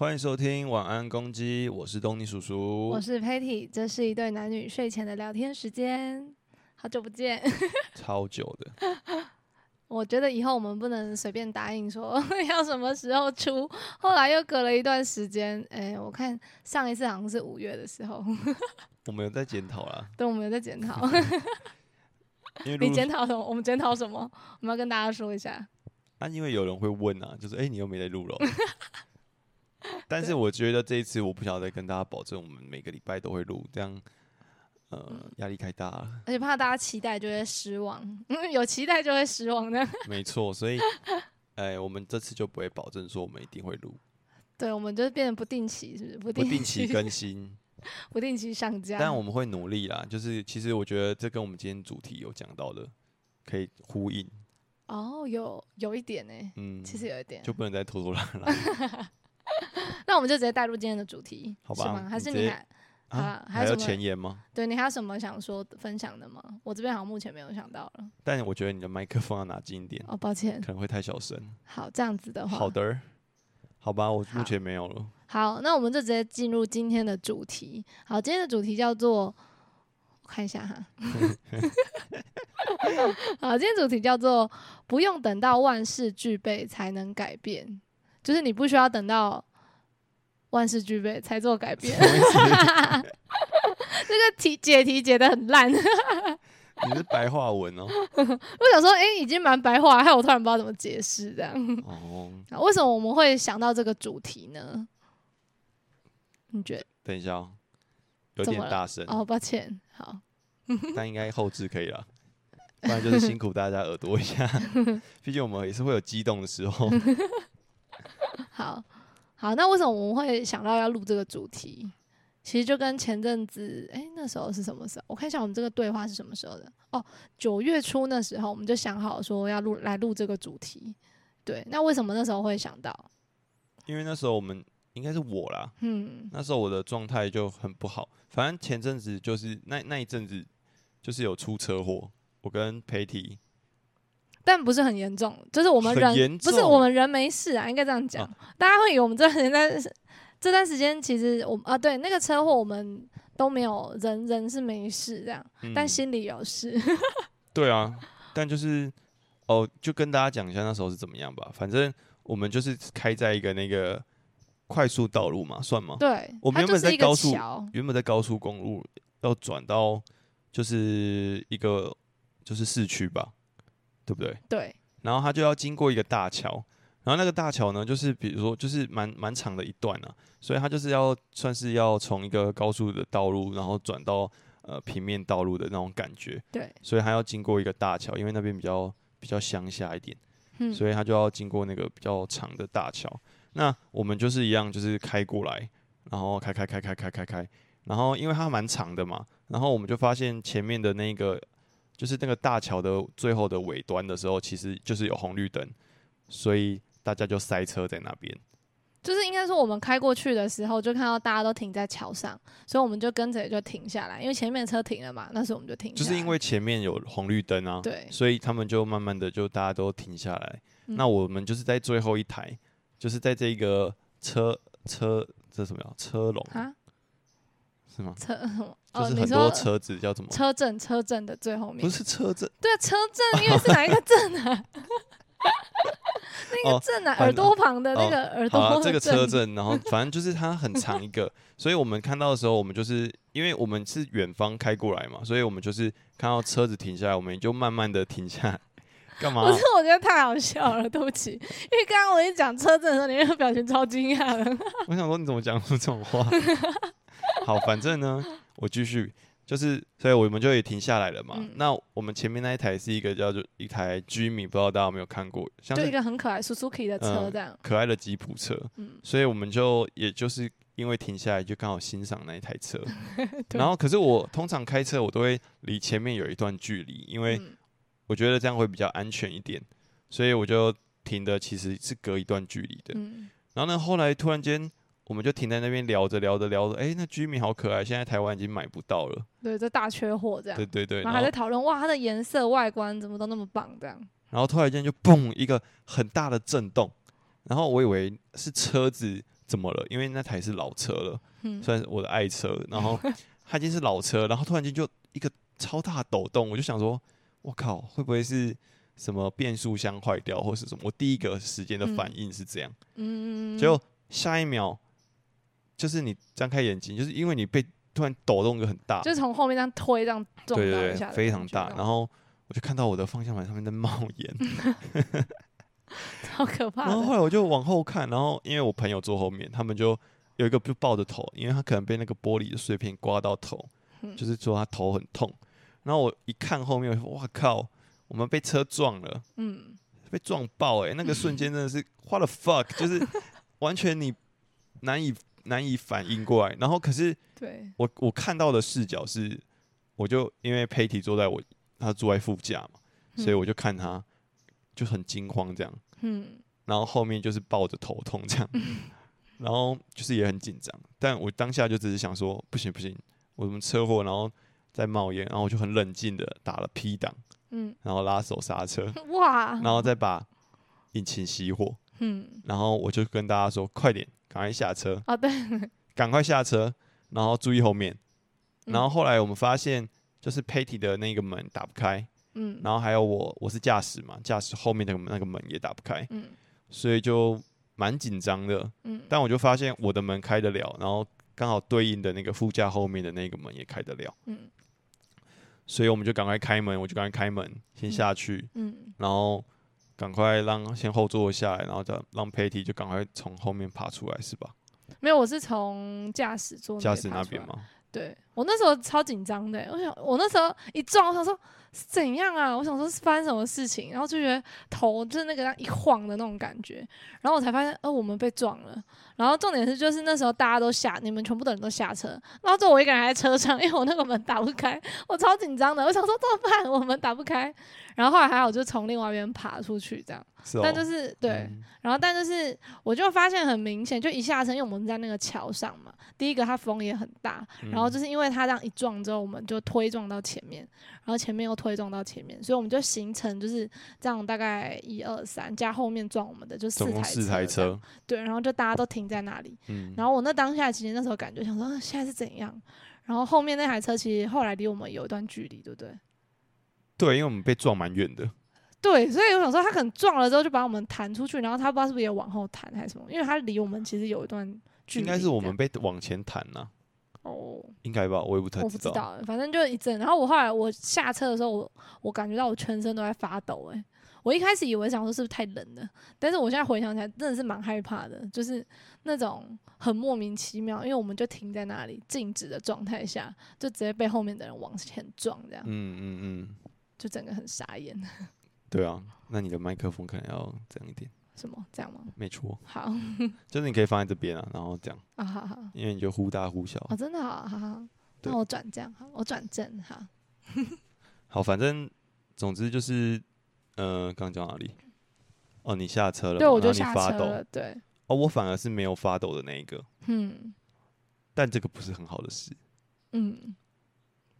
欢迎收听晚安公鸡，我是东尼叔叔，我是 Patty，这是一对男女睡前的聊天时间，好久不见。超久的，我觉得以后我们不能随便答应说要什么时候出，后来又隔了一段时间，哎、我看上一次好像是五月的时候，我们有在检讨啦，对，我们有在检讨。你露检讨什么？我们检讨什么？我们要跟大家说一下。啊，因为有人会问啊，就是哎、你又没在录了。但是我觉得这一次我不晓得跟大家保证，我们每个礼拜都会录，这样呃嗯压力太大了。而且怕大家期待就会失望，嗯，有期待就会失望的。没错，所以哎、我们这次就不会保证说我们一定会录，对，我们就是变得不定期，是不是？不不定定期更新，不定期上架。但我们会努力啦。就是其实我觉得这跟我们今天主题有讲到的可以呼应，哦，有有一点呢、嗯，其实有一点。就不能再拖拖拉拉。那我们就直接带入今天的主题，好吧是吗？还是你啊，还有还有前言吗？对你还有什么想说分享的吗？我这边好像目前没有想到了。但我觉得你的麦克风要拿近一点，哦，抱歉。可能会太小声。好，这样子的话，好的，好吧，我目前没有了。好，那我们就直接进入今天的主题。好，今天的主题叫做，我看一下哈。好，今天主题叫做不用等到万事俱备才能改变，就是你不需要等到万事俱备才做改变。这个题解题解的很烂，你是白话文哦。我想说，哎、已经蛮白话，害我突然不知道怎么解释这样。哦，啊为什么我们会想到这个主题呢？你觉得？等一下哦，有点大声，哦，抱歉，好，但应该后置可以了。不然就是辛苦大家耳朵一下，毕竟我们也是会有激动的时候。好，好。那为什么我们会想到要录这个主题？其实就跟前阵子，哎、那时候是什么时候？我看一下我们这个对话是什么时候的。哦，九月初那时候我们就想好说要录来录这个主题。对，那为什么那时候会想到？因为那时候我们应该是我啦，嗯，那时候我的状态就很不好。反正前阵子就是那那一阵子，就是有出车祸，我跟裴体但不是很严重，就是我们人不是我们人没事啊，应该这样讲。啊 大家会以为我们这段时间这段时间其实我啊对那个车祸我们都没有人人是没事这样，但嗯心里有事。对啊，但就是哦，就跟大家讲一下那时候是怎么样吧。反正我们就是开在一个那个快速道路嘛，算吗？对，我们原本在高速桥，原本在高速公路要转到就是一个就是市区吧，对不对？对，然后他就要经过一个大桥，然后那个大桥呢，就是比如说就是蛮蛮长的一段啊，所以他就是要算是要从一个高速的道路，然后转到呃平面道路的那种感觉。对，所以他要经过一个大桥，因为那边比较比较乡下一点，嗯，所以他就要经过那个比较长的大桥。那我们就是一样，就是开过来，然后开开开开开开开，然后因为它蛮长的嘛，然后我们就发现前面的那个就是那个大桥的最后的尾端的时候，其实就是有红绿灯，所以大家就塞车在那边。就是应该说我们开过去的时候，就看到大家都停在桥上，所以我们就跟着也就停下来，因为前面车停了嘛，那时候我们就停。就是因为前面有红绿灯啊，对所以他们就慢慢的就大家都停下来。嗯那我们就是在最后一台，就是在这个车车这什么呀？车龙啊是吗？车什么？哦，就是很多车子叫什么？车震车震的最后面不，是车震，对啊，车震，因为是哪一个震啊？那个震啊，反耳朵旁的那个耳朵好啊，这个车 阵阵，然后反正就是它很长一个，所以我们看到的时候，我们就是因为我们是远方开过来嘛，所以我们就是看到车子停下来，我们也就慢慢的停下来，干嘛不？是，我觉得太好笑了，对不起。因为刚刚我一讲车震的时候，你那个表情超惊讶的。我想说你怎么讲出这种话？好，反正呢，我继续，就是，所以我们就也停下来了嘛。嗯那我们前面那一台是一个叫做一台 Jimmy，不知道大家有没有看过，像就一是个很可爱 Suzuki 的车嗯这样。可爱的吉普车，嗯，所以我们就也就是因为停下来，就刚好欣赏那一台车。对然后，可是我通常开车，我都会离前面有一段距离，因为嗯我觉得这样会比较安全一点，所以我就停的其实是隔一段距离的。嗯，然后呢，后来突然间，我们就停在那边聊着聊着聊着，哎，那居民好可爱，现在台湾已经买不到了。对，这大缺货这样对。对对，然后还在讨论哇，它的颜色、外观怎么都那么棒这样。然后突然间就嘣一个很大的震动，然后我以为是车子怎么了？因为那台是老车了，嗯算是我的爱车，然后 它已经是老车，然后突然间就一个超大抖动，我就想说，我靠，会不会是什么变速箱坏掉，或是什么？我第一个时间的反应是这样，嗯，结果下一秒就是你张开眼睛，就是因为你被突然抖动一个很大，就是从后面这样推，这样撞对非常大，然后我就看到我的方向盘上面在冒烟，超可怕。然后后来我就往后看，然后因为我朋友坐后面，他们就有一个就抱着头，因为他可能被那个玻璃的碎片刮到头，嗯就是说他头很痛。然后我一看后面，我说哇靠，我们被车撞了，嗯，被撞爆哎、那个瞬间真的是 what the fuck，就是完全你难以难以反应过来。然后可是对，我我看到的视角是，我就因为 Patty 坐在我他坐在副驾嘛，所以我就看他就很惊慌这样。嗯。然后后面就是抱着头痛这样，然后就是也很紧张，但我当下就只是想说，不行不行，我怎么车祸，然后在冒烟，然后我就很冷静的打了 P 档，嗯，然后拉手刹车，哇，然后再把引擎熄火，嗯，然后我就跟大家说，快点，赶快下车，哦对，赶快下车，然后注意后面。嗯。然后后来我们发现，就是 Patty 的那个门打不开，嗯。然后还有我，我是驾驶嘛，驾驶后面的那个门也打不开，嗯。所以就蛮紧张的。嗯，但我就发现我的门开得了，然后刚好对应的那个副驾后面的那个门也开得了，嗯所以我们就赶快开门，我就赶快开门，先下去，嗯然后赶快让先后座下来，然后再让 Patty 就赶快从后面爬出来，是吧？没有，我是从驾驶座驾驶？那边吗？对我那时候超紧张的，我想我那时候一撞，我想说是怎样啊？我想说是发生什么事情，然后就觉得头就是那个样一晃的那种感觉，然后我才发现，呃，我们被撞了。然后重点是，就是那时候大家都下，你们全部的人都下车，然后就我一个人还在车上，因为我那个门打不开，我超紧张的，我想说怎么办？我们打不开。然后后来还好，就从另外一边爬出去这样。是哦，但就是对，嗯然后但就是我就发现很明显，就一下车，因为我们在那个桥上嘛，第一个它风也很大，然后嗯就是因为它这样一撞之后，我们就推撞到前面，然后前面又推撞到前面，所以我们就形成就是这样，大概一二三加后面撞我们的就四台四台，车，对，然后就大家都停在那里，嗯，然后我那当下其实那时候感觉想说、啊现在是怎样，然后后面那台车其实后来离我们有一段距离，对不对？对，因为我们被撞蛮远的，对，所以我想说，他可能撞了之后就把我们弹出去，然后他不知道是不是也往后弹还是什么，因为他离我们其实有一段距离。应该是我们被往前弹呐，哦，应该吧，我也不太我不知道，反正就一阵。然后我后来我下车的时候，我我感觉到我全身都在发抖、欸。我一开始以为想说是不是太冷了，但是我现在回想起来，真的是蛮害怕的，就是那种很莫名其妙，因为我们就停在那里静止的状态下，就直接被后面的人往前撞，这样嗯嗯嗯，就整个很傻眼。对啊，那你的麦克风可能要这样一点，什么这样吗？没错，好 就是你可以放在这边啊，然后这样，啊，好好。因为你就忽大忽小。哦，真的好，好好，那我转这样好，我转正好。好，反正总之就是，呃，刚刚讲哪里？哦，你下车了嘛，对，我就。下车了。对，哦，我反而是没有发抖的那一个，嗯但这个不是很好的事，嗯，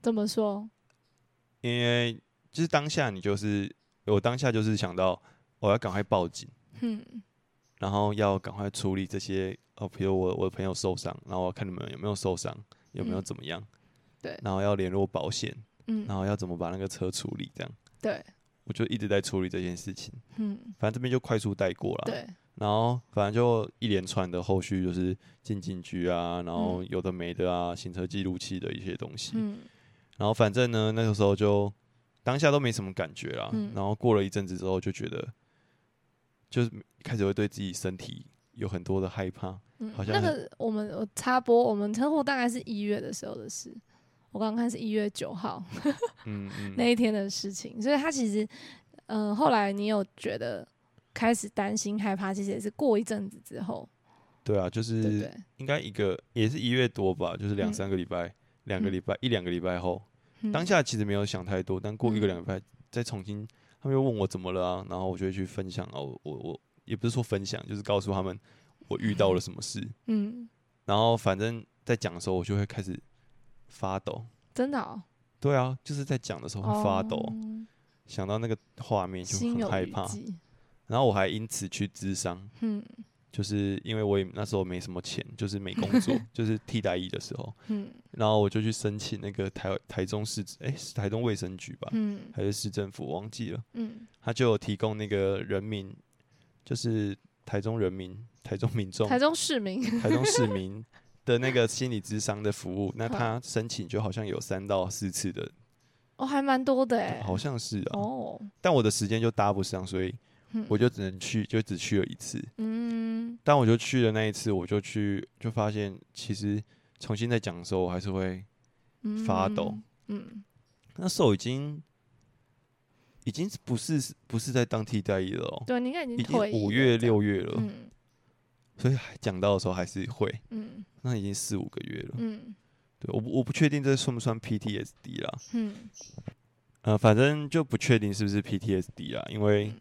怎么说？因为就是当下你就是我当下就是想到我要赶快报警，嗯。然后要赶快处理这些哦，比如我我的朋友受伤，然后我看你们有没有受伤，有没有嗯怎么样，对。然后要联络保险，嗯。然后要怎么把那个车处理，这样。对，我就一直在处理这件事情，嗯。反正这边就快速带过了，对，然后反正就一连串的后续就是进警局啊，然后有的没的啊，行车记录器的一些东西，嗯。然后反正呢那个时候就当下都没什么感觉啦，嗯。然后过了一阵子之后就觉得，就是开始会对自己身体有很多的害怕，嗯，好像那个我们我插播，我们车祸大概是一月的时候的事。我刚刚看是一月九号嗯嗯，那一天的事情，所以他其实，嗯、后来你有觉得开始担心害怕，其实也是过一阵子之后，对啊，就是？应该一个也是一月多吧，就是两嗯。三个礼拜，两个嗯。礼拜一两个礼拜后，嗯。当下其实没有想太多，但过一个嗯。两个礼拜再重新，他们又问我怎么了啊，然后我就会去分享哦，我我我也不是说分享，就是告诉他们我遇到了什么事，嗯，然后反正在讲的时候我就会开始发抖，真的哦，对啊，就是在讲的时候会发抖，哦。想到那个画面就很害怕，然后我还因此去咨商，嗯就是因为我也那时候没什么钱，就是没工作，就是替代役的时候，嗯。然后我就去申请那个台台中市哎、是台中卫生局吧，嗯。还是市政府我忘记了，嗯。他就有提供那个人民，就是台中人民、台中民众、台中市民，台中市民的那个心理咨商的服务，那他申请就好像有三到四次的，哦，还蛮多的哎。好像是啊，哦，但我的时间就搭不上，所以嗯。我就只能去，就只去了一次。嗯。但我就去了那一次，我就去就发现，其实重新再讲的时候，我还是会嗯发抖。嗯那时候已经已经不是不是在当替代役了哦，对，你应该已经已经五月六月了，嗯。所以讲到的时候还是会，嗯。那已经四五个月了。嗯。对，我不我不确定这算不算 PTSD 啦，嗯。呃，反正就不确定是不是 PTSD 啦，因为嗯，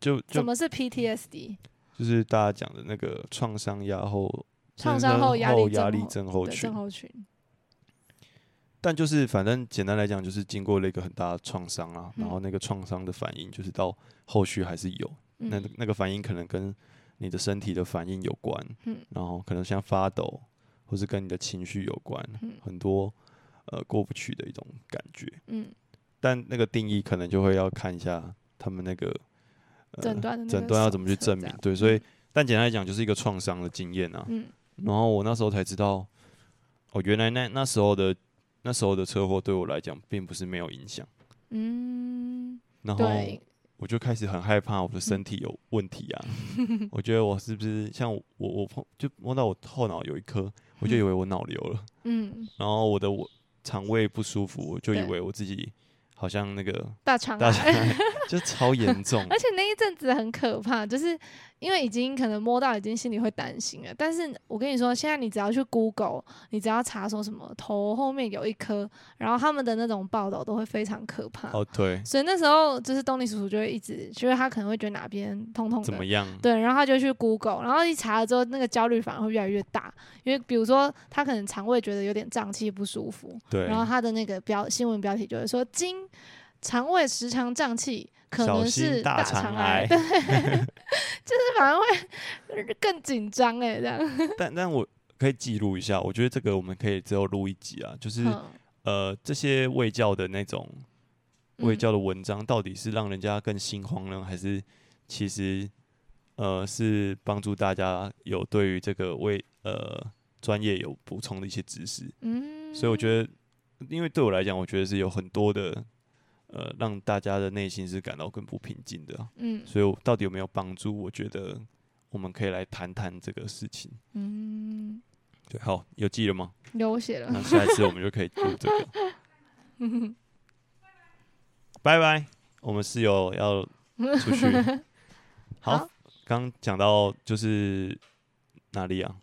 就就什么是 PTSD？就是大家讲的那个创伤压后创伤后压力后压力症候群。对症，候群。但就是反正简单来讲，就是经过了一个很大的创伤啊，然后嗯那个创伤的反应，就是到后续还是有，那嗯那个反应可能跟你的身体的反应有关，嗯。然后可能像发抖，或是跟你的情绪有关，嗯。很多呃过不去的一种感觉。嗯，但那个定义可能就会要看一下他们那个呃诊断的诊断要怎么去证。明对，所以但简单来讲，就是一个创伤的经验啊。嗯。然后我那时候才知道，哦，原来那那时候的那时候的车祸对我来讲并不是没有影响。嗯，然后，我就开始很害怕我的身体有问题啊，我觉得我是不是像我我碰就摸到我后脑有一颗，我就以为我脑瘤了，嗯，然后我的我肠胃不舒服，我就以为我自己好像那个大肠大肠。癌 就超严重，而且那一阵子很可怕，就是因为已经可能摸到，已经心里会担心了。但是我跟你说，现在你只要去 Google，你只要查说什么头后面有一颗，然后他们的那种报道都会非常可怕。哦对，所以那时候就是东尼叔叔就会一直，就是他可能会觉得哪边痛痛的，怎么样？对，然后他就去 Google，然后一查了之后，那个焦虑反而会越来越大，因为比如说他可能肠胃觉得有点胀气不舒服，对，然后他的那个标新闻标题就会说，经肠胃时常胀气，可小能是大肠肠癌。对，就是反而会更紧张哎，这样。但但我可以记录一下，我觉得这个我们可以之后录一集啊，就是嗯呃这些卫教的那种卫嗯。教的文章，到底是让人家更心慌呢，还是其实呃是帮助大家有对于这个卫呃专业有补充的一些知识？嗯，所以我觉得，因为对我来讲，我觉得是有很多的呃让大家的内心是感到更不平静的啊、嗯所以我到底有没有帮助？我觉得我们可以来谈谈这个事情。嗯，对，好，有记了吗？流血了那，下一次我们就可以做这个。拜拜，我们室友要出去。好好，刚讲到就是哪里啊？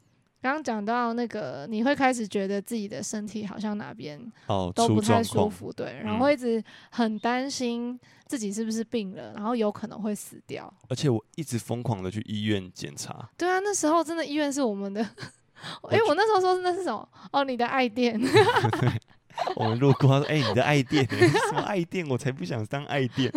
刚刚讲到那个，你会开始觉得自己的身体好像哪边哦，都出不太舒。服，对，然嗯后会一直很担心自己是不是病了，然后有可能会死掉。而且我一直疯狂的去医院检查，对啊，那时候真的医院是我们的。我哎、我那时候说那是什么？哦，你的爱店。我们路过，他说：“哎、你的爱店、什么爱店？我才不想当爱店。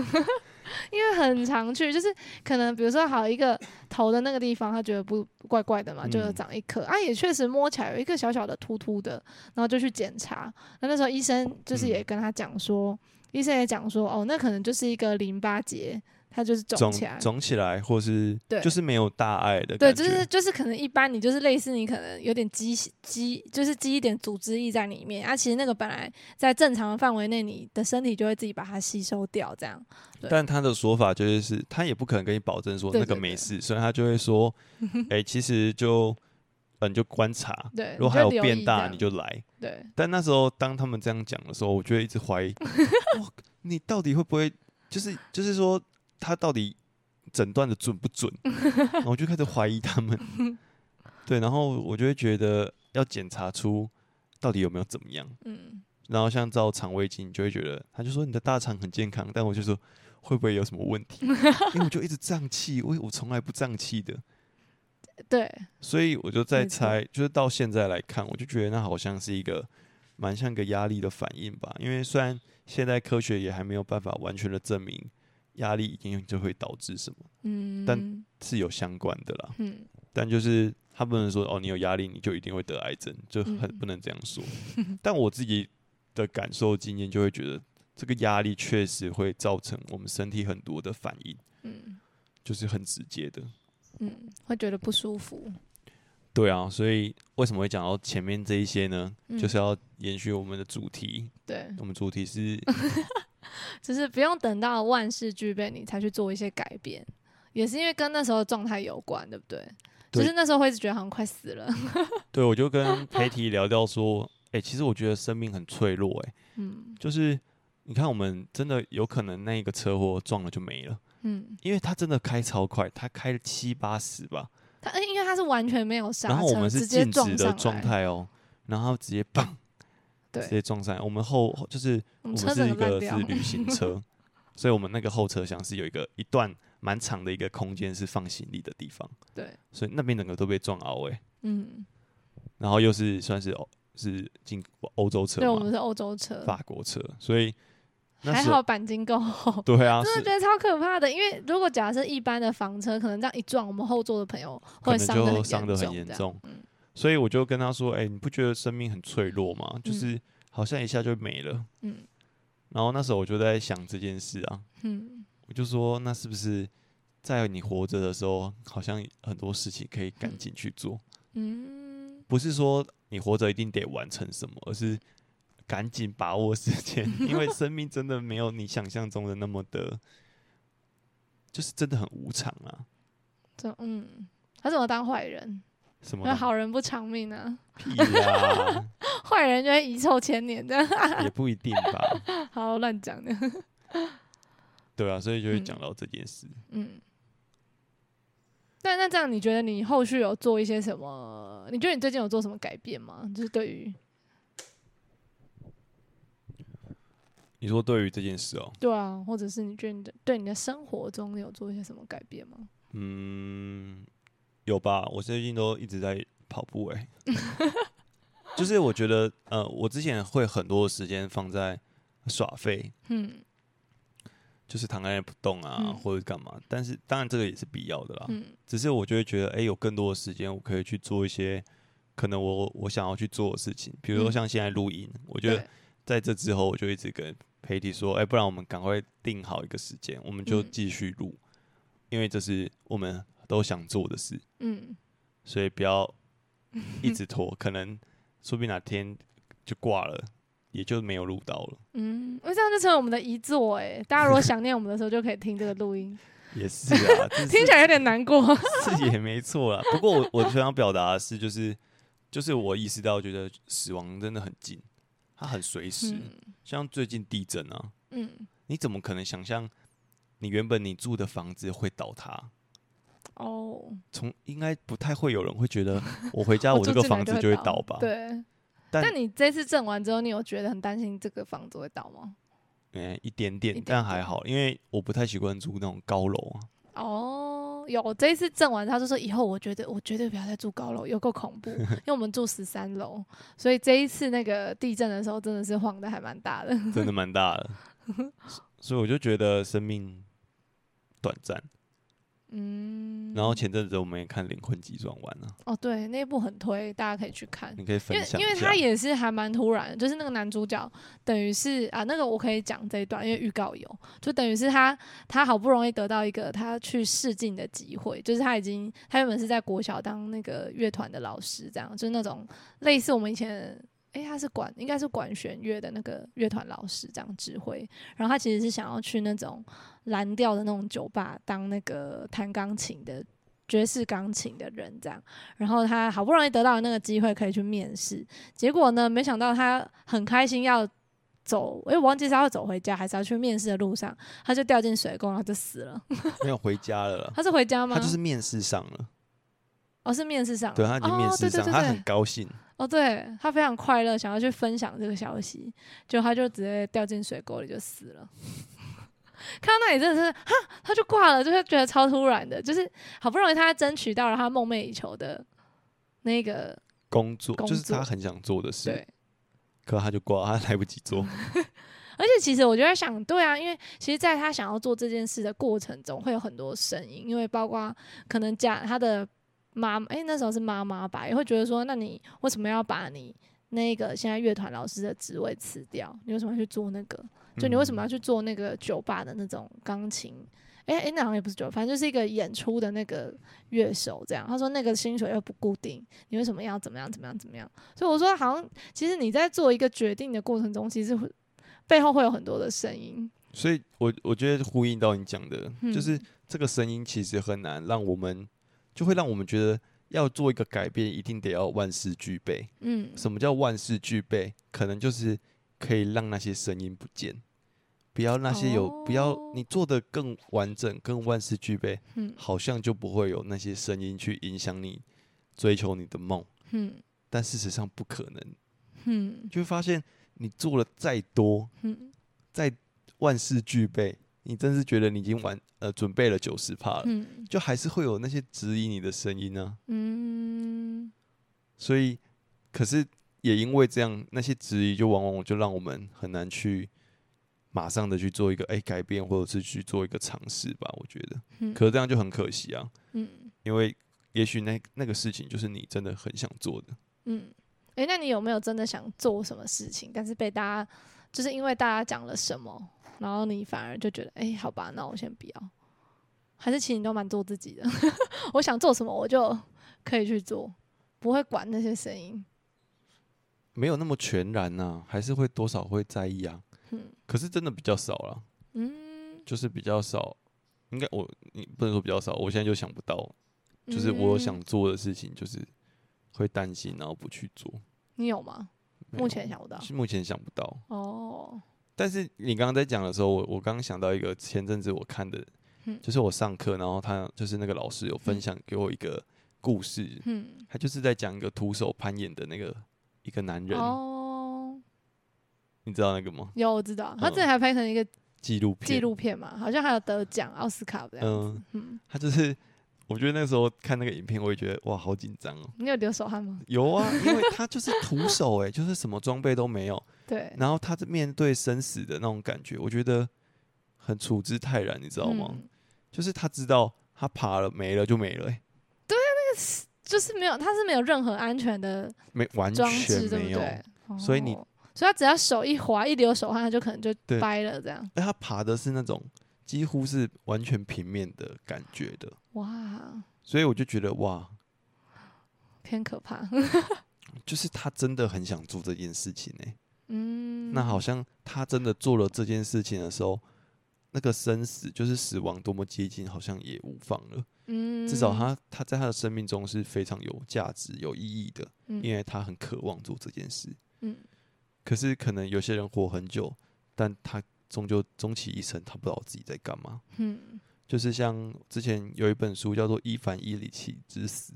因为很常去，就是可能比如说好一个头的那个地方，他觉得不怪怪的嘛，就长一颗、啊，也确实摸起来有一个小小的突突的，然后就去检查。那那时候医生就是也嗯跟他讲说，医生也讲说，哦，那可能就是一个淋巴结，它就是肿肿起来。肿起来，或是对就是没有大碍的对，就是就是可能一般你就是类似你可能有点积积，就是积一点组织液在里面啊，其实那个本来在正常的范围内，你的身体就会自己把它吸收掉，这样。但他的说法就是是，他也不可能跟你保证说那个没事，所以他就会说，哎、其实就，嗯，你就观察，对，如果还有变大，你就来。对，但那时候当他们这样讲的时候，我就会一直怀疑，哇，你到底会不会，就是就是说他到底诊断的准不准？然后我就开始怀疑他们。对，然后我就会觉得要检查出到底有没有怎么样。嗯，然后像照肠胃镜，你就会觉得，他就说你的大肠很健康，但我就说会不会有什么问题？因为我就一直胀气，我我从来不胀气的，对，所以我就在猜，就是到现在来看，我就觉得那好像是一个蛮像个压力的反应吧。因为虽然现在科学也还没有办法完全的证明压力一定就会导致什么，嗯，但是有相关的啦。嗯但就是他不能说哦，你有压力你就一定会得癌症，就很嗯不能这样说。但我自己的感受经验就会觉得，这个压力确实会造成我们身体很多的反应，嗯就是很直接的。嗯，会觉得不舒服。对啊，所以为什么会讲到前面这一些呢？嗯就是要延续我们的主题。对，我们主题是 就是不用等到万事俱备你才去做一些改变，也是因为跟那时候的状态有关，对不对？对就是那时候会一直觉得好像快死了。对，我就跟 培提聊到说，哎、其实我觉得生命很脆弱、哎，嗯就是你看我们真的有可能那一个车祸撞了就没了，嗯，因为他真的开超快，他开了七八十吧，他因为他是完全没有刹车，然后我们是直接静止的状态哦，然后直接棒，直对，接撞上来。我们后就是我们是一个是。旅行 车，所以我们那个后车厢是有一个一段蛮长的一个空间是放行李的地方，对，所以那边整个都被撞凹哎、嗯，然后又是算是欧是进欧洲车对，我嘛们，是欧洲车，法国车，所以还好钣金够 厚。对啊，是真的觉得超可怕的，因为如果假设一般的房车，可能这样一撞，我们后座的朋友会伤的很严重嗯所以我就跟他说：“哎、你不觉得生命很脆弱吗？就嗯是好像一下就没了。嗯然后那时候我就在想这件事啊，嗯我就说：那是不是在你活着的时候，好像很多事情可以赶嗯紧去做？嗯，不是说你活着一定得完成什么，而是赶紧把握时间，因为 生命真的没有你想象中的那么的，就是真的很无常啊。这嗯，他怎么当坏人？什么那好人不长命啊，屁呀、坏人就会遗臭千年的。也不一定吧。好乱讲的，对啊，所以就会嗯讲到这件事。嗯。但那这样，你觉得你后续有做一些什么？你觉得你最近有做什么改变吗？就是对于你说对于这件事哦、对啊，或者是你觉得你的对你的生活中有做一些什么改变吗？嗯，有吧？我最近都一直在跑步、欸，就是我觉得，呃，我之前会很多时间放在耍废，嗯就是躺在那不动啊，嗯或者干嘛。但是当然这个也是必要的啦。嗯只是我就会觉得，哎、有更多的时间，我可以去做一些可能我我想要去做的事情，比如说嗯像现在录音，我觉得在这之后，我就一直跟培体说，哎、不然我们赶快定好一个时间，我们就嗯继续录，因为这是我们都想做的事。嗯所以不要 一直拖，可能说不定哪天就挂了，也就没有录到了。嗯，那这样就成为我们的遗作哎。大家如果想念我们的时候，就可以听这个录音，也是啊，是听起来有点难过。是也没错啦。不过我我想要表达的是，就是就是我意识到，觉得死亡真的很近，它很随时。嗯像最近地震啊，嗯，你怎么可能想象你原本你住的房子会倒塌？哦，从应该不太会有人会觉得 我回家我这个房子就会倒倒吧？对。但但你这次震完之后，你有觉得很担心这个房子会倒吗？嗯，一点点，一点点但还好，因为我不太习惯住那种高楼啊。哦，有这一次震完，他就说以后我觉得我绝对不要再住高楼，有够恐怖，因为我们住十三楼，所以这一次那个地震的时候真的是晃的还蛮大的。真的蛮大的，所以我就觉得生命短暂。嗯，然后前阵子我们也看《灵魂急转弯》了，哦，对，那一部很推，大家可以去看。你可以因为分享因为。因为他也是还蛮突然的，就是那个男主角等于是啊，那个我可以讲这一段，因为预告有，就等于是他他好不容易得到一个他去试镜的机会，就是他已经他原本是在国小当那个乐团的老师，这样就是那种类似我们以前。诶，他是管应该是管弦乐的那个乐团老师，这样指挥。然后他其实是想要去那种蓝调的那种酒吧当那个弹钢琴的爵士钢琴的人，这样。然后他好不容易得到那个机会可以去面试，结果呢，没想到他很开心要走，诶，我忘记是要走回家还是要去面试的路上，他就掉进水沟，然后就死了。没有回家了啦，他是回家吗？他就是面试上了，哦，是面试上了，对他已经面试上，他对对对很高兴。哦，对他非常快乐，想要去分享这个消息，就他就直接掉进水沟里就死了。看到那里真的是哈，他就挂了，就是觉得超突然的，就是好不容易他争取到了他梦寐以求的那个工作工作就是他很想做的事，对，可他就挂，他来不及做。而且其实我就在想，对啊，因为其实在他想要做这件事的过程中，会有很多声音，因为包括可能家他的妈，哎、那时候是妈妈吧，也会觉得说，那你为什么要把你那个现在乐团老师的职位辞掉？你为什么要去做那个？就你为什么要去做那个酒吧的那种钢琴？哎、哎、那好像也不是酒吧，反正就是一个演出的那个乐手这样。他说那个薪水又不固定，你为什么要怎么样怎么样怎么样？所以我说，好像其实你在做一个决定的过程中，其实会背后会有很多的声音。所以我我觉得呼应到你讲的，嗯就是这个声音其实很难让我们，就会让我们觉得要做一个改变，一定得要万事俱备。嗯。什么叫万事俱备？可能就是可以让那些声音不见，不要那些有，不要哦你做的更完整、更万事俱备，嗯。好像就不会有那些声音去影响你追求你的梦。嗯。但事实上不可能，嗯。就会发现你做了再多，嗯。再万事俱备，你真是觉得你已经完呃准备了九十趴了，嗯就还是会有那些质疑你的声音呢、嗯所以，可是也因为这样，那些质疑就往往就让我们很难去马上的去做一个哎、改变，或者是去做一个尝试吧。我觉得，嗯可是这样就很可惜啊，嗯因为也许那那个事情就是你真的很想做的。嗯。哎、那你有没有真的想做什么事情，但是被大家就是因为大家讲了什么，然后你反而就觉得，哎、好吧，那我先不要。还是其实你都蛮做自己的，我想做什么我就可以去做，不会管那些声音。没有那么全然呐、还是会多少会在意啊。嗯可是真的比较少了，嗯，就是比较少。应该我你不能说比较少，我现在就想不到，就是我嗯想做的事情，就是会担心，然后不去做。你有吗？目前想不到。是目前想不到。哦，但是你刚刚在讲的时候，我我刚刚想到一个前阵子我看的，嗯。就是我上课，然后他就是那个老师有分享给我一个故事，嗯，他就是在讲一个徒手攀岩的那个一个男人，哦，你知道那个吗？有我知道，他嗯之前还拍成一个纪录片，纪录片嘛，好像还有得奖奥斯卡这样子。嗯，嗯，他就是，我觉得那时候看那个影片，我也觉得哇，好紧张哦。你有流手汗吗？有啊，因为他就是徒手哎、就是什么装备都没有，对，然后他在面对生死的那种感觉，我觉得很处之泰然，你知道吗？嗯就是他知道他爬了没了就没了、欸，就是没有，他是没有任何安全的没完装全没有。所以你哦所以他只要手一滑，一流手汗，他就可能就掰了这样。哎，他爬的是那种几乎是完全平面的感觉的，哇，所以我就觉得哇，偏可怕。就是他真的很想做这件事情呢、嗯，那好像他真的做了这件事情的时候，那个生死就是死亡多么接近，好像也无妨了。嗯，至少他他在他的生命中是非常有价值、有意义的，嗯，因为他很渴望做这件事。嗯可是可能有些人活很久，但他终究终其一生，他不知道自己在干嘛。嗯就是像之前有一本书叫做《伊凡伊里奇之死》，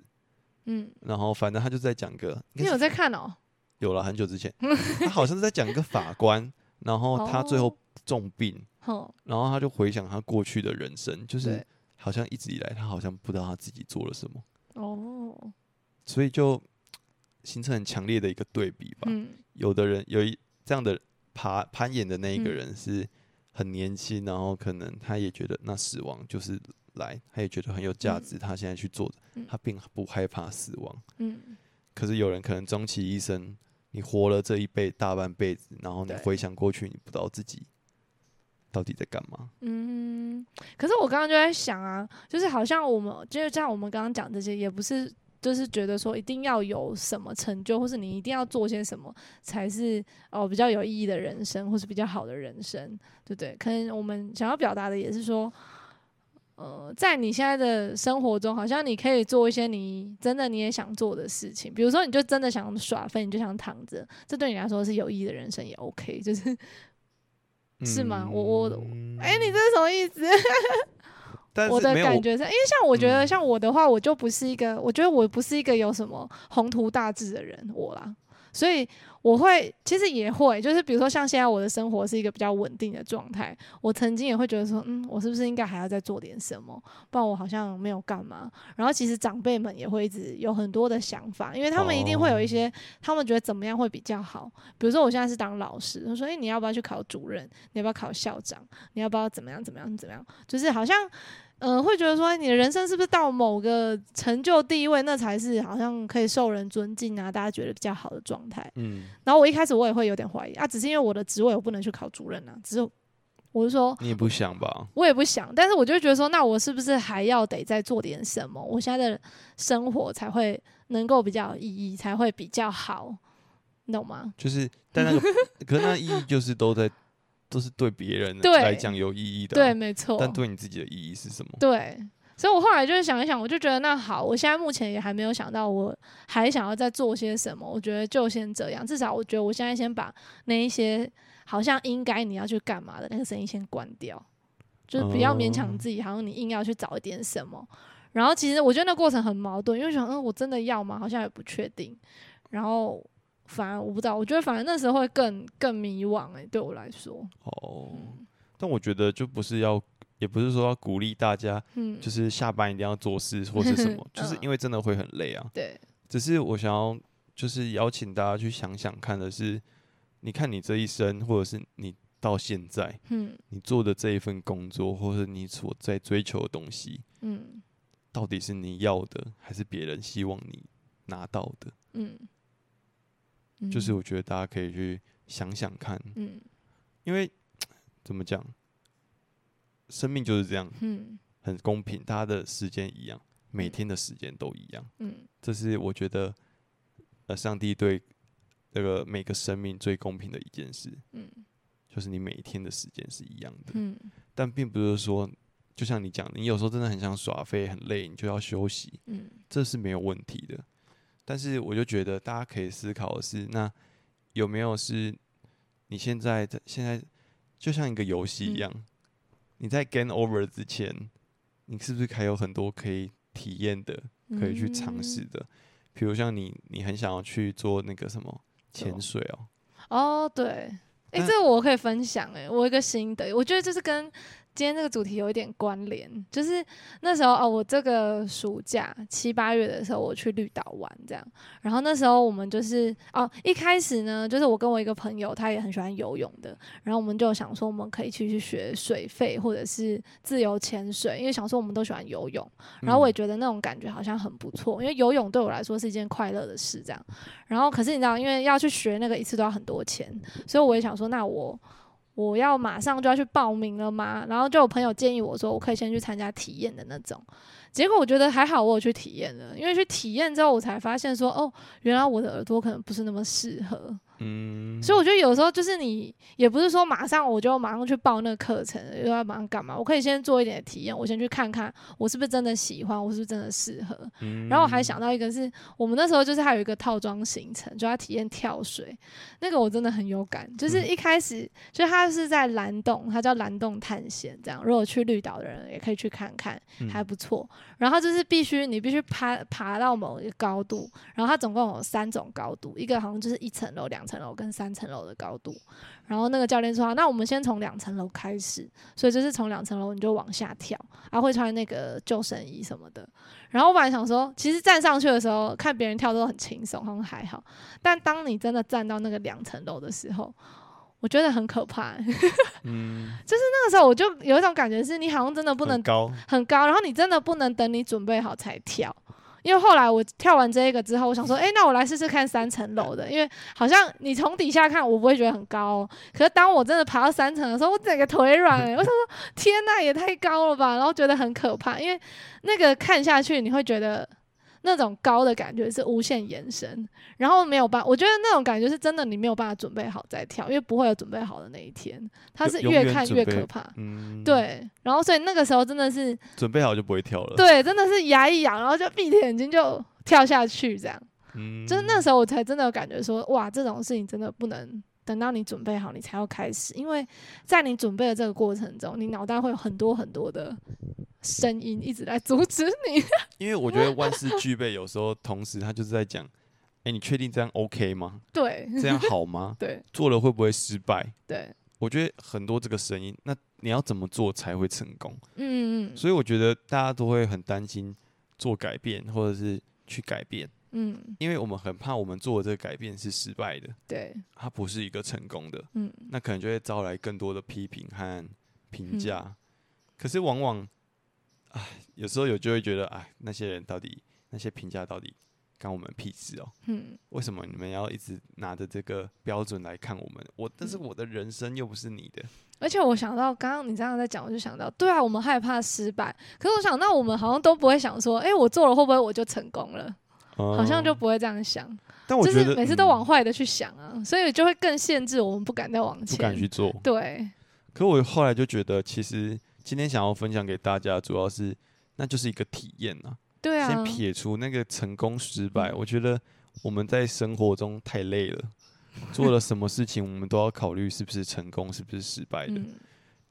嗯，然后反正他就在讲个，你有在看哦？有了很久之前，他好像是在讲一个法官，然后他最后哦重病，哼，然后他就回想他过去的人生，就是，好像一直以来他好像不知道他自己做了什么，哦，所以就形成很强烈的一个对比吧。嗯有的人有一这样的爬攀岩的那一个嗯人是很年轻，然后可能他也觉得那死亡就是来，他也觉得很有价值，他现在去做的嗯，他并不害怕死亡。嗯可是有人可能终其一生，你活了这一辈大半辈子，然后你回想过去，你不知道自己到底在干嘛。嗯，可是我刚刚就在想啊，就是好像我们就是像我们刚刚讲这些，也不是就是觉得说一定要有什么成就，或是你一定要做些什么才是哦比较有意义的人生，或是比较好的人生，对不对？可能我们想要表达的也是说。呃，在你现在的生活中，好像你可以做一些你真的你也想做的事情，比如说你就真的想耍废，你就想躺着，这对你来说是有意义的人生也 OK，就是 是吗？我我嗯哎、你这是什么意思？我的感觉是，因为像我觉得，嗯。像我的话，我就不是一个，我觉得我不是一个有什么宏图大志的人，我啦，所以我会其实也会，就是比如说像现在我的生活是一个比较稳定的状态，我曾经也会觉得说，嗯，我是不是应该还要再做点什么？不然我好像没有干嘛。然后其实长辈们也会一直有很多的想法，因为他们一定会有一些他们觉得怎么样会比较好。比如说我现在是当老师，他说，哎，你要不要去考主任？你要不要考校长？你要不要怎么样怎么样怎么样？就是好像。嗯，会觉得说你的人生是不是到某个成就地位，那才是好像可以受人尊敬啊，大家觉得比较好的状态。嗯，然后我一开始我也会有点怀疑啊，只是因为我的职位我不能去考主任啊，只是我是说你也不想吧？我也不想，但是我就觉得说，那我是不是还要得再做点什么，我现在的生活才会能够比较有意义，才会比较好，你懂吗？就是，但那个 可那意义就是都在。都是对别人来讲有意义的，对，没错。但对你自己的意义是什么？对，所以我后来就是想一想，我就觉得那好，我现在目前也还没有想到我还想要再做些什么。我觉得就先这样，至少我觉得我现在先把那一些好像应该你要去干嘛的那个声音先关掉，就是不要勉强自己，好像你硬要去找一点什么。然后其实我觉得那过程很矛盾，因为想，嗯，我真的要吗？好像也不确定。然后。反而我不知道，我觉得反而那时候会更更迷惘哎，对我来说。哦，但我觉得就不是要，也不是说要鼓励大家，嗯，就是下班一定要做事或是什么，就是因为真的会很累啊。对。只是我想要，就是邀请大家去想想看的是，你看你这一生，或者是你到现在，嗯，你做的这一份工作，或者你所在追求的东西，嗯，到底是你要的，还是别人希望你拿到的？嗯。就是我觉得大家可以去想想看，嗯，因为怎么讲，生命就是这样，嗯，很公平，大家的时间一样，每天的时间都一样，嗯，这是我觉得，呃，上帝对这个每个生命最公平的一件事，嗯，就是你每一天的时间是一样的，嗯，但并不是说，就像你讲，你有时候真的很想耍飞，很累，你就要休息，嗯，这是没有问题的。但是我就觉得大家可以思考的是，那有没有是你现在在现在就像一个游戏一样，你在 gain over 之前，你是不是还有很多可以体验的、可以去尝试的？比如像你，你很想要去做那个什么潜水哦。哦，对，哎，这个我可以分享哎，我一个心得，我觉得这是跟。今天这个主题有一点关联，就是那时候哦，我这个暑假七八月的时候，我去绿岛玩这样。然后那时候我们就是哦，一开始呢，就是我跟我一个朋友，他也很喜欢游泳的。然后我们就想说，我们可以去去学水肺或者是自由潜水，因为想说我们都喜欢游泳。然后我也觉得那种感觉好像很不错，因为游泳对我来说是一件快乐的事这样。然后可是你知道，因为要去学那个一次都要很多钱，所以我也想说，那我。我要马上就要去报名了吗？然后就有朋友建议我说，我可以先去参加体验的那种。结果我觉得还好，我有去体验了，因为去体验之后，我才发现说，哦，原来我的耳朵可能不是那么适合。嗯，所以我觉得有时候就是你也不是说马上我就马上去报那个课程，又要马上干嘛？我可以先做一点体验，我先去看看我是不是真的喜欢，我是不是真的适合。然后我还想到一个是我们那时候就是还有一个套装行程，就要体验跳水，那个我真的很有感。就是一开始就他是在蓝洞，它叫蓝洞探险，这样如果去绿岛的人也可以去看看，还不错。然后就是必须你必须爬爬到某一个高度，然后它总共有三种高度，一个好像就是一层楼、两层楼跟三层楼的高度。然后那个教练说：“那我们先从两层楼开始，所以就是从两层楼你就往下跳，啊会穿那个救生衣什么的。”然后我本来想说，其实站上去的时候看别人跳都很轻松，好像还好。但当你真的站到那个两层楼的时候，我觉得很可怕，嗯，就是那个时候我就有一种感觉，是你好像真的不能高。很高，然后你真的不能等你准备好才跳，因为后来我跳完这一个之后，我想说，哎，那我来试试看三层楼的，因为好像你从底下看我不会觉得很高，可是当我真的爬到三层的时候，我整个腿软，我想说，天呐，也太高了吧，然后觉得很可怕，因为那个看下去你会觉得。那种高的感觉是无限延伸，然后没有办，我觉得那种感觉是真的，你没有办法准备好再跳，因为不会有准备好的那一天，它是越看越可怕。嗯，对，然后所以那个时候真的是准备好就不会跳了。对，真的是牙一咬，然后就闭着眼睛就跳下去，这样。嗯，就是那时候我才真的有感觉说，哇，这种事情真的不能等到你准备好你才要开始，因为在你准备的这个过程中，你脑袋会有很多很多的。声音一直在阻止你，因为我觉得万事俱备，有时候同时他就是在讲，哎、你确定这样 OK 吗？对这样 好吗？对做了会不会失败？对，我觉得很多这个声音，那你要怎么做才会成功？嗯嗯所以我觉得大家都会很担心做改变，或者是去改变，嗯，因为我们很怕我们做的这个改变是失败的，对，它不是一个成功的，嗯。那可能就会招来更多的批评和评嗯。价。可是往往，哎，有时候有就会觉得，哎，那些人到底那些评价到底干我们屁事哦？嗯。为什么你们要一直拿着这个标准来看我们？我但是嗯。我的人生又不是你的，而且我想到，刚刚你这样在讲，我就想到，对啊，我们害怕失败，可是我想到，我们好像都不会想说，哎、我做了会不会我就成功了？好像就哦不会这样想，但我觉得就是每次都嗯往坏的去想啊，所以就会更限制我们不敢再往不敢前。去做。对，可我后来就觉得，其实今天想要分享给大家，主要是那就是一个体验啊。对啊，先撇除那个成功失败，嗯我觉得我们在生活中太累了，做了什么事情我们都要考虑是不是成功，是不是失败的。嗯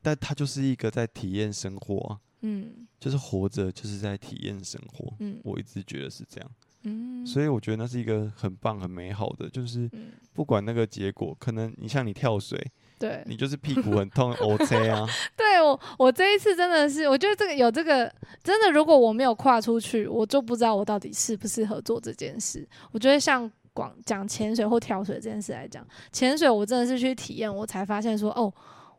但它就是一个在体验生活啊，嗯就是活着就是在体验生活。嗯我一直觉得是这样，嗯，所以我觉得那是一个很棒、很美好的，就是嗯，不管那个结果，可能你像你跳水，对，你就是屁股很痛 OK 啊，对我我这一次真的是，我觉得这个有这个真的，如果我没有跨出去，我就不知道我到底适不适合做这件事。我觉得像广讲潜水或跳水这件事来讲，潜水我真的是去体验，我才发现说，哦，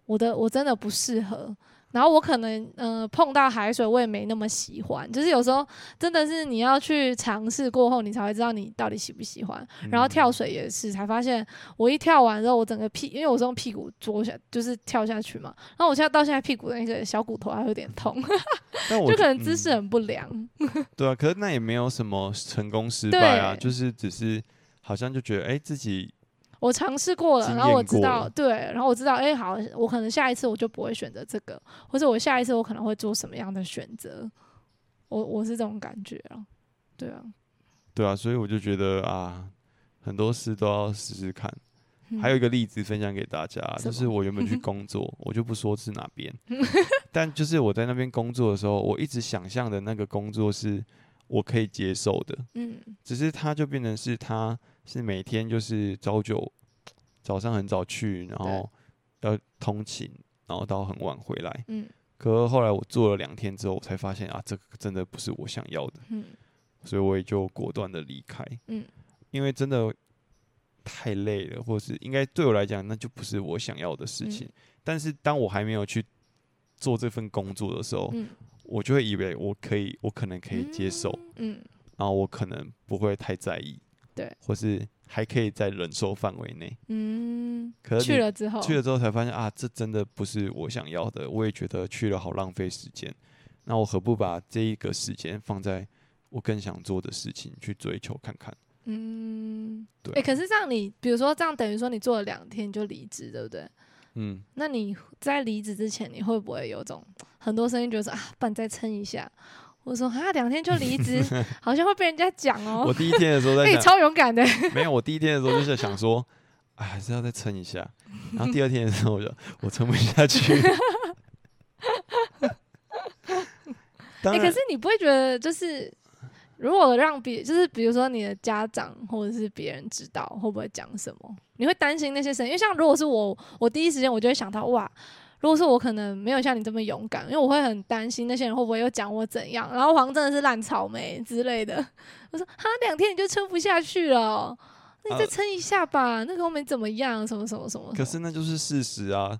我的我真的不适合。然后我可能呃碰到海水，我也没那么喜欢。就是有时候真的是你要去尝试过后，你才会知道你到底喜不喜欢。然后跳水也是，才发现我一跳完之后，我整个屁，因为我是用屁股坐下，就是跳下去嘛。然后我现在到现在屁股的那个小骨头还有点痛，就可能姿势嗯很不良。对啊，可是那也没有什么成功失败啊，就是只是好像就觉得哎、自己我尝试过了，然后我知道，对，然后我知道，哎、好，我可能下一次我就不会选择这个，或者我下一次我可能会做什么样的选择。我我是这种感觉啊，对啊，对啊，所以我就觉得啊，很多事都要试试看。嗯还有一个例子分享给大家，就是我原本去 工作，我就不说是哪边，但就是我在那边工作的时候，我一直想象的那个工作是我可以接受的，嗯只是它就变成是它是每天就是朝九早上很早去，然后要通勤，然后到很晚回来。嗯可是后来我做了两天之后，我才发现啊，这个真的不是我想要的，嗯所以我也就果断的离开。嗯，因为真的太累了，或是应该对我来讲，那就不是我想要的事情。嗯但是当我还没有去做这份工作的时候，嗯，我就会以为我可以，我可能可以接受，嗯然后我可能不会太在意，对，或是还可以在忍受范围内。嗯，可是去了之后，去了之后才发现啊，这真的不是我想要的。我也觉得去了好浪费时间。那我何不把这一个时间放在我更想做的事情去追求看看？嗯，对啊、哎、可是这样你，比如说这样等于说你做了两天你就离职，对不对？嗯，那你在离职之前，你会不会有种很多声音觉得说啊，不然再撑一下？我说啊，两天就离职，好像会被人家讲哦、我第一天的时候在 哎、想，超勇敢的。没有，我第一天的时候就是想说，哎，还是要再撑一下。然后第二天的时候，我就我撑不下去。当哎、然，可是你不会觉得就是，如果让别就是比如说你的家长或者是别人知道，会不会讲什么？你会担心那些声音？因为像如果是我，我第一时间我就会想到哇。如果是我，可能没有像你这么勇敢，因为我会很担心那些人会不会又讲我怎样，然后黄真的是烂草莓之类的。我说哈，两天你就撑不下去了哦，那你再呃撑一下吧，那个我没怎么样，什么什么什么。可是那就是事实啊，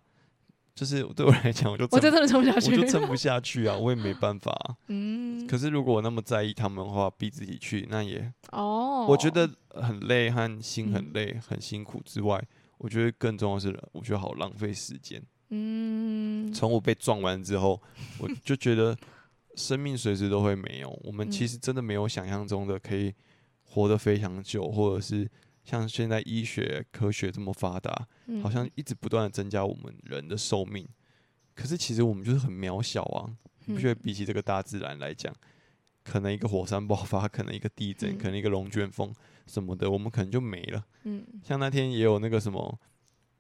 就是对我来讲，我就 我就真的撑不下去我去。就撑不下去啊，我也没办法啊、嗯，可是如果我那么在意他们的话，逼自己去，那也哦，我觉得很累和心嗯很累、很辛苦之外，我觉得更重要的是，我觉得好浪费时间。嗯，从我被撞完之后，我就觉得生命随时都会没有。我们嗯其实真的没有想象中的可以活得非常久，或者是像现在医学科学这么发达，嗯好像一直不断的增加我们人的寿命。可是其实我们就是很渺小啊！你不觉得嗯比起这个大自然来讲，可能一个火山爆发，可能一个地震，嗯可能一个龙卷风什么的，我们可能就没了。嗯像那天也有那个什么，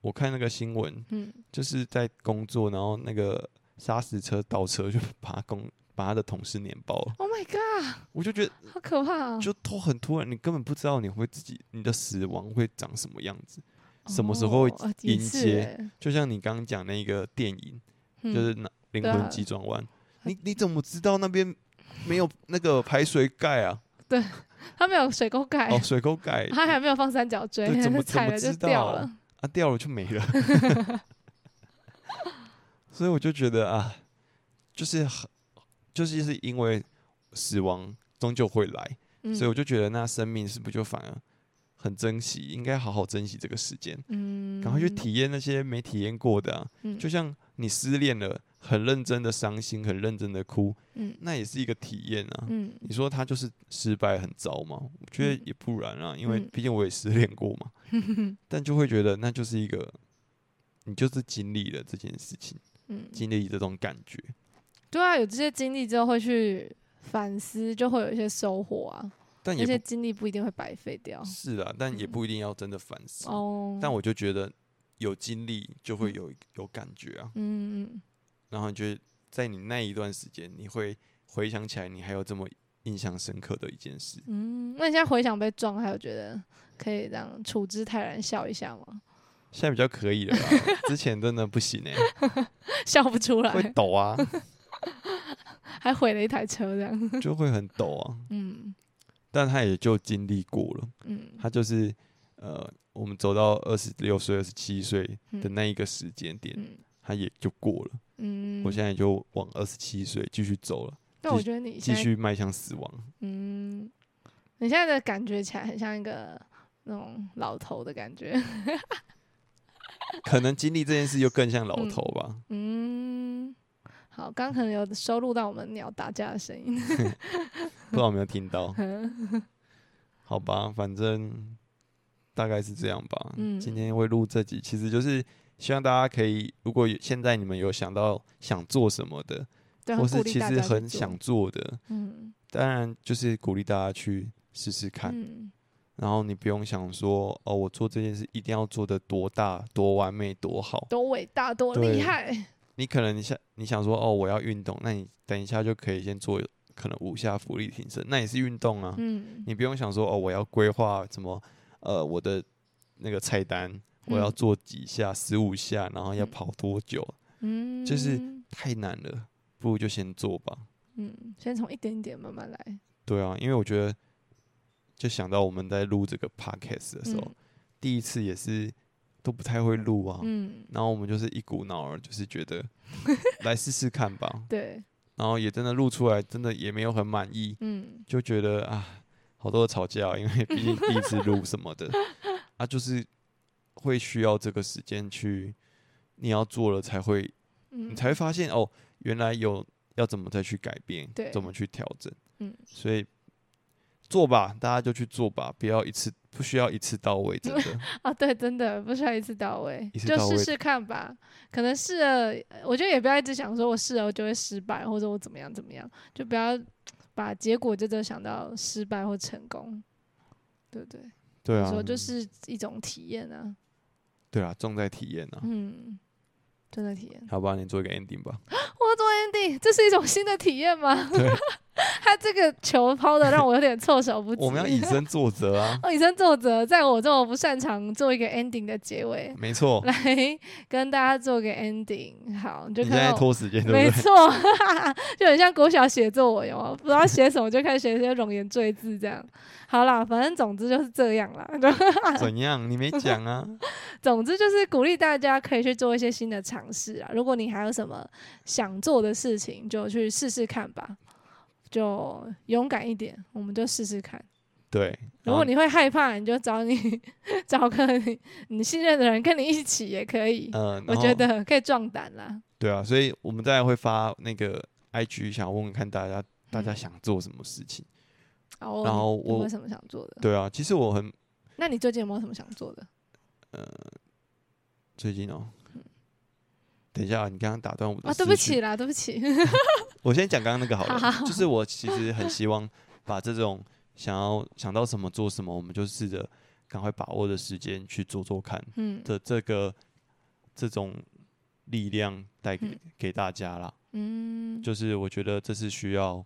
我看那个新闻，嗯就是在工作，然后那个砂石车倒车就把他工把他的同事碾爆了。Oh my god，我就觉得好可怕啊！就都很突然，你根本不知道你会自己你的死亡会长什么样子，什么时候迎接欸就像你刚刚讲那个电影，嗯就是那灵魂急转弯，你你怎么知道那边没有那个排水盖啊？对他没有水沟盖，哦，水沟盖他还没有放三角锥，对怎么 踩了就怎么知道掉了。啊，掉了就没了。所以我就觉得啊，就是很，就是是因为死亡终究会来，嗯所以我就觉得那生命是不是就反而很珍惜，应该好好珍惜这个时间，嗯，赶快去体验那些没体验过的啊。嗯，就像你失恋了，很认真的伤心，很认真的哭，嗯那也是一个体验啊。嗯你说他就是失败很糟吗？我觉得嗯也不然啊，因为嗯毕竟我也失恋过嘛。但就会觉得那就是一个，你就是经历了这件事情，嗯，经历这种感觉。对啊，有这些经历之后会去反思，就会有一些收获啊。但有些经历不一定会白费掉。是啊，但也嗯不一定要真的反思。哦，但我就觉得有经历就会有有感觉啊，嗯嗯然后你觉得在你那一段时间，你会回想起来，你还有这么印象深刻的一件事。嗯，那你现在回想被撞，还有觉得可以这样处之泰然笑一下吗？现在比较可以了吧，之前真的不行哎、笑不出来会来，抖啊，还毁了一台车这样。就会很抖啊。嗯但他也就经历过了，嗯他就是呃，我们走到二十六岁、二十七岁的嗯那一个时间点，嗯他也就过了。嗯，我现在就往二十七岁继续走了，但我觉得你继续迈向死亡。嗯，你现在的感觉起来很像一个那种老头的感觉。可能经历这件事就更像老头吧。嗯，好，刚可能有收录到我们鸟打架的声音。不知道有没有听到？好吧，反正大概是这样吧。嗯今天会录这集，其实就是希望大家可以，如果有现在你们有想到想做什么的，对，或是其实很想做的，嗯当然就是鼓励大家去试试看。嗯然后你不用想说，哦，我做这件事一定要做的多大、多完美、多好。多伟大，多厉害。你可能你想你想说，哦，我要运动，那你等一下就可以先做可能五下浮力挺身，那也是运动啊。嗯你不用想说，哦，我要规划什么，呃，我的那个菜单，我要嗯做几下，十五下，然后要嗯跑多久，嗯，就是太难了，不如就先做吧。嗯，先从一点点慢慢来。对啊，因为我觉得，就想到我们在录这个 podcast 的时候，嗯第一次也是都不太会录啊，嗯，然后我们就是一股脑儿，就是觉得 来试试看吧，对，然后也真的录出来，真的也没有很满意，嗯就觉得啊，好多的吵架哦，因为毕竟第一次录什么的 啊，就是会需要这个时间去，你要做了才会，嗯，你。才会发现哦，原来有要怎么再去改变，对怎么去调整，嗯。所以做吧，大家就去做吧，不要一次不需要一次到位，真的，啊，对，真的不需要一次到位，到位就试试看吧。可能试了，我觉得也不要一直想说我试了我就会失败，或者我怎么样怎么样，就不要把结果就只想到失败或成功，对不对？对啊，说就是一种体验啊，对啊，重在体验啊，嗯，重在体验。好吧，你做一个 ending 吧，我要做 ending，这是一种新的体验吗？对，他这个球抛的让我有点措手不及。我们要以身作则啊，哦，以身作则，在我这么不擅长做一个 ending 的结尾，没错，来跟大家做个 ending。好，你就你现在看到拖时间？没错，就很像国小写作文，有吗？不知道写什么就开始写一些冗言赘字，这样。好啦，反正总之就是这样啦。怎样？你没讲啊？总之就是鼓励大家可以去做一些新的尝试啊。如果你还有什么想做的事情，就去试试看吧。就勇敢一点，我们就试试看。对，如果你会害怕，你就找你 找个你你信任的人跟你一起也可以。嗯，我觉得可以壮胆啦。对啊，所以我们再来会发那个 IG，想问问看大家，大家嗯想做什么事情？好，然后我有什么想做的？对啊，其实我很那你最近有没有什么想做的？最近哦，等一下啊，你刚刚打断我的啊，对不起啦，对不起。我先讲刚刚那个好了，好好好。就是我其实很希望把这种想要想到什么做什么，我们就试着赶快把握的时间去做做看嗯。的这个这种力量带给、嗯。给大家啦。嗯，就是我觉得这是需要，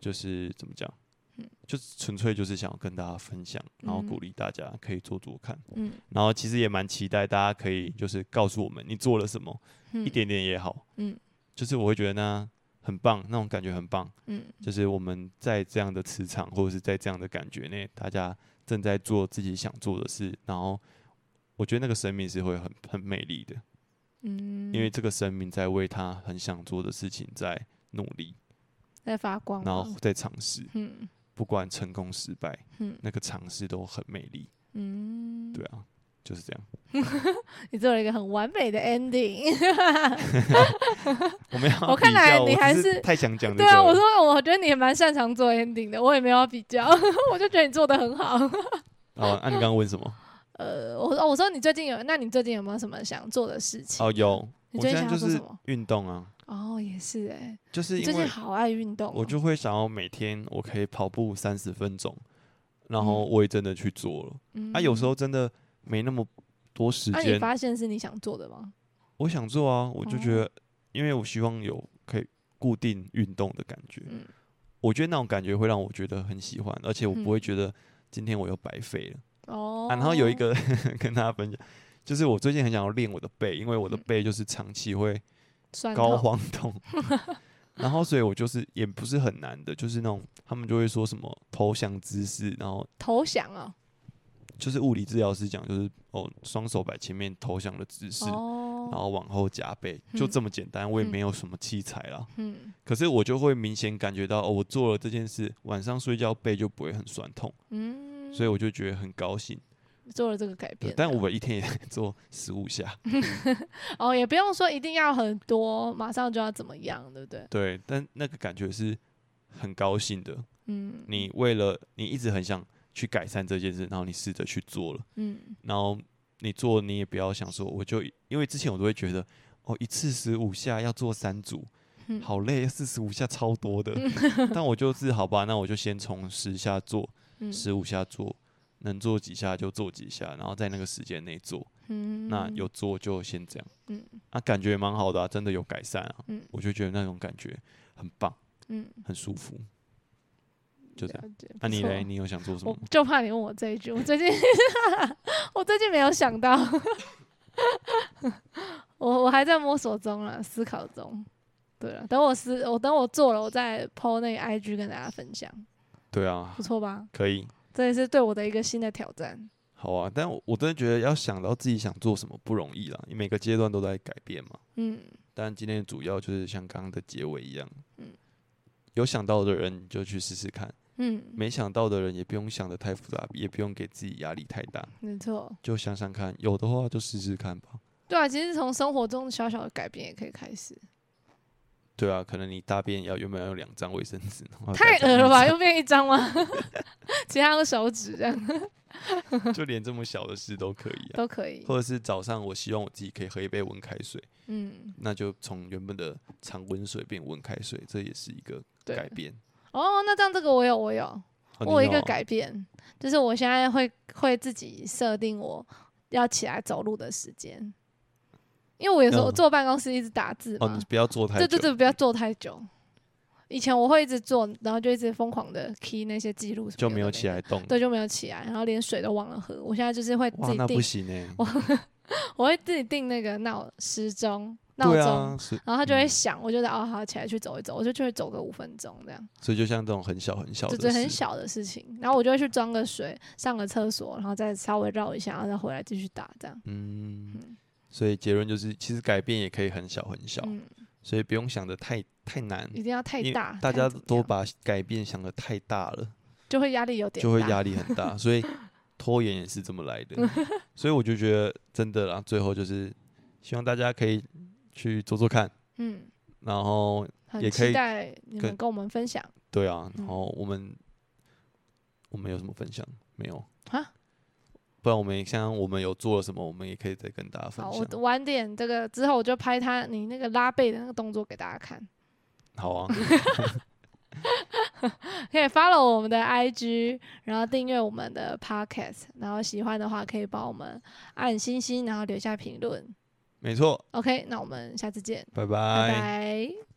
就是怎么讲，嗯。就是纯粹就是想要跟大家分享，然后嗯鼓励大家可以做做看，嗯。然后其实也蛮期待大家可以就是告诉我们你做了什么，嗯。一点点也好，嗯。就是我会觉得呢很棒，那种感觉很棒，嗯。就是我们在这样的磁场或者是在这样的感觉内，大家正在做自己想做的事，然后我觉得那个生命是会很很美丽的，嗯，因为这个生命在为他很想做的事情在努力，在发光然，后在尝试，嗯不管成功失败，嗯那个尝试都很美丽。嗯，对啊，就是这样。你做了一个很完美的 ending。我没有 我看来你还是是太想讲对啊，我说我觉得你也蛮擅长做 ending 的，我也没有要比较，我就觉得你做的很好。哦，那、你刚刚问什么？呃，我说我说你最近有，那你最近有没有什么想做的事情？哦，有，我你最近就是想做什么运动啊，哦，也是哎、就是因为最近好爱运动哦、我就会想要每天我可以跑步三十分钟，然后嗯。我也真的去做了。嗯啊，有时候真的没那么多时间那、你间，发现是你想做的吗？我想做啊，我就觉哦。得，因为我希望有可以固定运动的感觉，嗯。我觉得那种感觉会让我觉得很喜欢，而且我不会嗯。觉得今天我又白费了。哦、啊，然后有一个 跟大家分享，就是我最近很想要练我的背，因为我的嗯。背就是长期会酸高痛肓痛，然后所以我就是也不是很难的，就是那种他们就会说什么投降姿势，然后投降啊，就是物理治疗师讲就是哦双手摆前面投降的姿势，然哦，后往后夹背，就嗯这么简单，我也嗯没有什么器材啦。嗯可是我就会明显感觉到，哦，我做了这件事，晚上睡觉背就不会很酸痛，嗯，所以我就觉得很高兴。做了这个改变，，但我一天也在做十五下，哦也不用说一定要很多，马上就要怎么样，对不对？对，但那个感觉是很高兴的。嗯，你为了你一直很想去改善这件事，然后你试着去做了，嗯。然后你做你也不要想说，我就因为之前我都会觉得，哦，一次十五下要做三组，嗯。好累，四十五下超多的。但我就是好吧，那我就先从十下做，嗯。十五下做，能做几下就做几下，然后在那个时间内做。嗯那有做就先这样，嗯啊，感觉蛮好的啊，真的有改善啊，嗯我就觉得那种感觉很棒，嗯，很舒服。就这样。那、你嘞？你有想做什么？我就怕你问我这一句，我最近 我最近没有想到，我我还在摸索中啊，思考中。对了，等我思我等我做了，我再 PO 那个 IG 跟大家分享，对啊不，错吧？可以，这也是对我的一个新的挑战。好啊。但我我真的觉得要想到自己想做什么不容易啦，你每个阶段都在改变嘛。嗯但今天主要就是像刚刚的结尾一样，嗯有想到的人就去试试看，嗯，没想到的人也不用想的太复杂，也不用给自己压力太大，没错。就想想看，有的话就试试看吧。对啊，其实从生活中小小的改变也可以开始。对啊，可能你大便要原本要用两张卫生纸，太恶了吧？一又变一张吗？其他用手指这样 就连这么小的事都可以啊。都可以。或者是早上我希望我自己可以喝一杯温开水，嗯，那就从原本的常温水变温开水，这也是一个改变。哦，那这样这个我有我有，哦我有一个改变，就是我现在会会自己设定我要起来走路的时间，因为我有时候嗯坐办公室一直打字哦，嘛你，不要坐太久。对对对，不要坐太久。以前我会一直坐，然后就一直疯狂的 key 那些记录，就没有起，来动。对，就没有起来，然后连水都忘了喝。我现在就是会自哇，那不己定，行哎。我会自己定那个闹时钟闹钟，然后它就会嗯响，我就得哦好起来去走一走，我就就会走个五分钟这样。所以就像这种很小很小的就事，是很小的事情，然后我就会去装个水，上个厕所，然后再稍微绕一下，然后再回来继续打，这样。嗯嗯，所以结论就是，其实改变也可以很小很小，嗯，所以不用想的太太难，一定要太大，大家都把改变想的太大了，就会压力有点就会压力很大，所以拖延也是这么来的。所以我就觉得真的啦，最后就是希望大家可以去做做看，嗯，然后也可以期待你们跟跟我们分享对啊，然嗯后我们我们有什么分享没有？啊。不然我们像我们有做了什么，我们也可以再跟大家分好，享我。晚点这个之后，我就拍他你那个拉背的那个动作给大家看，好啊，可以 follow 我们的 IG，然后订阅我们的 Podcast，然后喜欢的话可以帮我们按星星，然后留下评论。没错，OK，那我们下次见，拜。拜拜